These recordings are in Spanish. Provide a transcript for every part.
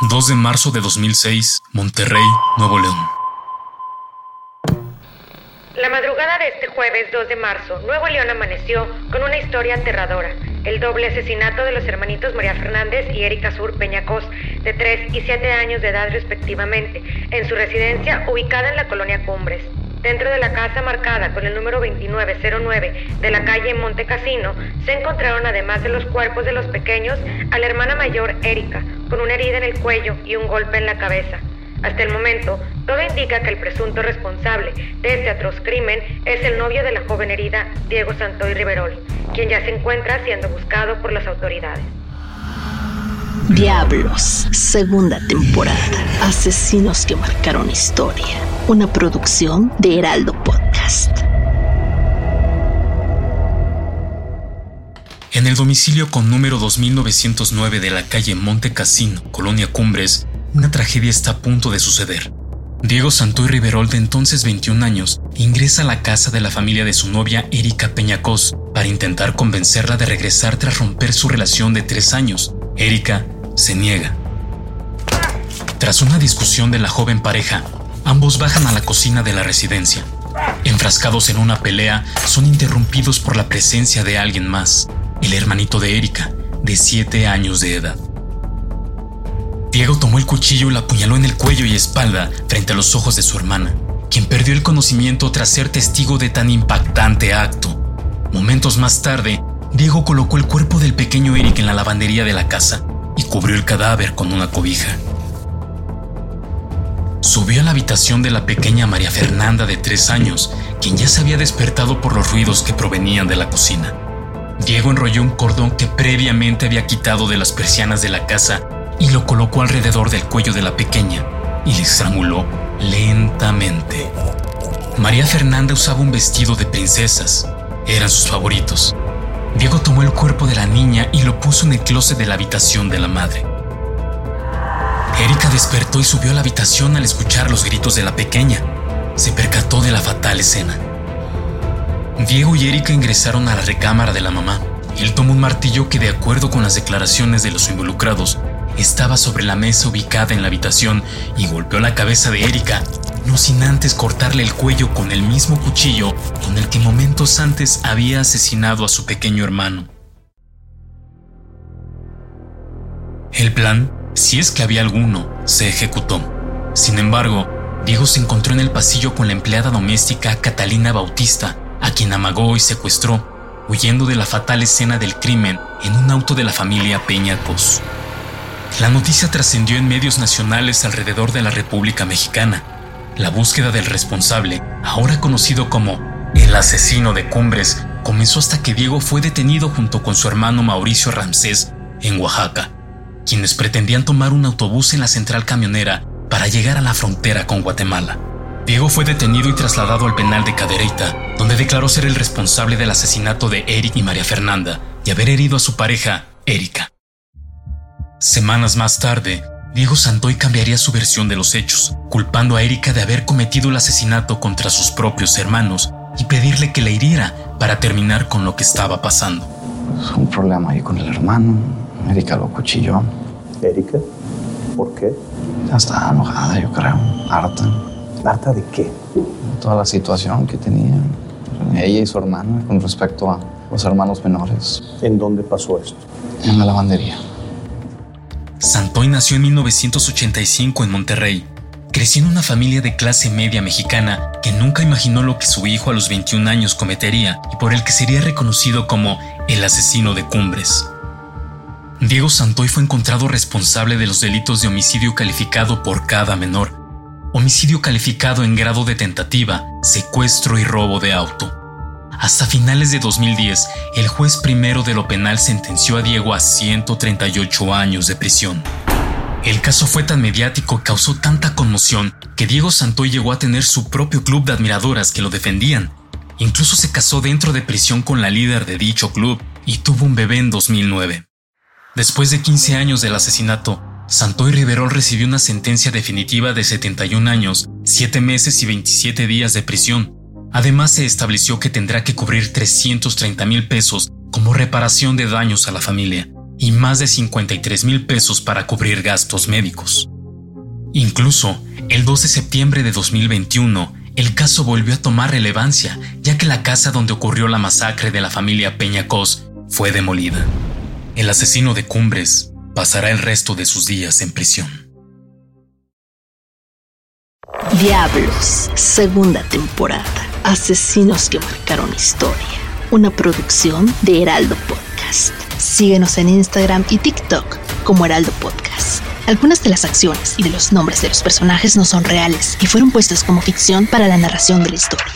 2 de marzo de 2006, Monterrey, Nuevo León. La madrugada de este jueves 2 de marzo, Nuevo León amaneció con una historia aterradora. El doble asesinato de los hermanitos María Fernández y Erika Sur Peñacos, de 3 y 7 años de edad respectivamente, en su residencia ubicada en la colonia Cumbres. Dentro de la casa marcada con el número 2909 de la calle Monte Casino, se encontraron además de los cuerpos de los pequeños a la hermana mayor Erika, con una herida en el cuello y un golpe en la cabeza. Hasta el momento, todo indica que el presunto responsable de este atroz crimen es el novio de la joven herida, Diego Santoy Riverol, quien ya se encuentra siendo buscado por las autoridades. Diablos, segunda temporada. Asesinos que marcaron historia. Una producción de Heraldo Podcast. En el domicilio con número 2909 de la calle Monte Casino, Colonia Cumbres, una tragedia está a punto de suceder. Diego Santoy Riverol, de entonces 21 años, ingresa a la casa de la familia de su novia Erika Peñacos para intentar convencerla de regresar tras romper su relación de tres años. Erika se niega. Tras una discusión de la joven pareja, ambos bajan a la cocina de la residencia. Enfrascados en una pelea, son interrumpidos por la presencia de alguien más, el hermanito de Erika, de 7 años de edad. Diego tomó el cuchillo y la apuñaló en el cuello y espalda frente a los ojos de su hermana, quien perdió el conocimiento tras ser testigo de tan impactante acto. Momentos más tarde, Diego colocó el cuerpo del pequeño Eric en la lavandería de la casa y cubrió el cadáver con una cobija. Subió a la habitación de la pequeña María Fernanda de tres años, quien ya se había despertado por los ruidos que provenían de la cocina. Diego enrolló un cordón que previamente había quitado de las persianas de la casa y lo colocó alrededor del cuello de la pequeña y le estranguló lentamente. María Fernanda usaba un vestido de princesas. Eran sus favoritos. Diego tomó el cuerpo de la niña y lo puso en el closet de la habitación de la madre. Erika despertó y subió a la habitación al escuchar los gritos de la pequeña. Se percató de la fatal escena. Diego y Erika ingresaron a la recámara de la mamá. Él tomó un martillo que, de acuerdo con las declaraciones de los involucrados, estaba sobre la mesa ubicada en la habitación y golpeó la cabeza de Erika, no sin antes cortarle el cuello con el mismo cuchillo con el que momentos antes había asesinado a su pequeño hermano. El plan, si es que había alguno, se ejecutó. Sin embargo, Diego se encontró en el pasillo con la empleada doméstica Catalina Bautista, a quien amagó y secuestró, huyendo de la fatal escena del crimen en un auto de la familia Peñacos. La noticia trascendió en medios nacionales alrededor de la República Mexicana. La búsqueda del responsable, ahora conocido como el asesino de Cumbres, comenzó hasta que Diego fue detenido junto con su hermano Mauricio Ramsés en Oaxaca, quienes pretendían tomar un autobús en la central camionera para llegar a la frontera con Guatemala. Diego fue detenido y trasladado al penal de Cadereyta, donde declaró ser el responsable del asesinato de Eric y María Fernanda y haber herido a su pareja, Erika. Semanas más tarde, Diego Santoy cambiaría su versión de los hechos, culpando a Erika de haber cometido el asesinato contra sus propios hermanos y pedirle que la hiriera para terminar con lo que estaba pasando. Un problema ahí con el hermano. Erika lo cuchilló. ¿Erika? ¿Por qué? Ya está enojada, yo creo. Harta. ¿Harta de qué? Toda la situación que tenía ella y su hermana con respecto a los hermanos menores. ¿En dónde pasó esto? En la lavandería. Santoy nació en 1985 en Monterrey. Creció en una familia de clase media mexicana que nunca imaginó lo que su hijo a los 21 años cometería y por el que sería reconocido como el asesino de Cumbres. Diego Santoy fue encontrado responsable de los delitos de homicidio calificado por cada menor, homicidio calificado en grado de tentativa, secuestro y robo de auto. Hasta finales de 2010, el juez primero de lo penal sentenció a Diego a 138 años de prisión. El caso fue tan mediático causó tanta conmoción que Diego Santoy llegó a tener su propio club de admiradoras que lo defendían. Incluso se casó dentro de prisión con la líder de dicho club y tuvo un bebé en 2009. Después de 15 años del asesinato, Santoy Riverol recibió una sentencia definitiva de 71 años, 7 meses y 27 días de prisión. Además, se estableció que tendrá que cubrir 330 mil pesos como reparación de daños a la familia y más de 53 mil pesos para cubrir gastos médicos. Incluso, el 2 de septiembre de 2021, el caso volvió a tomar relevancia, ya que la casa donde ocurrió la masacre de la familia Peñacos fue demolida. El asesino de Cumbres pasará el resto de sus días en prisión. Diablos, segunda temporada. Asesinos que marcaron historia. Una producción de Heraldo Podcast. Síguenos en Instagram y TikTok como Heraldo Podcast. Algunas de las acciones y de los nombres de los personajes no son reales y fueron puestos como ficción para la narración de la historia.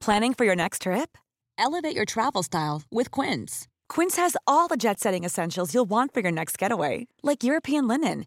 Planning for your next trip? Elevate your travel style with Quince. Quince has all the jet setting essentials you'll want for your next getaway, like European linen,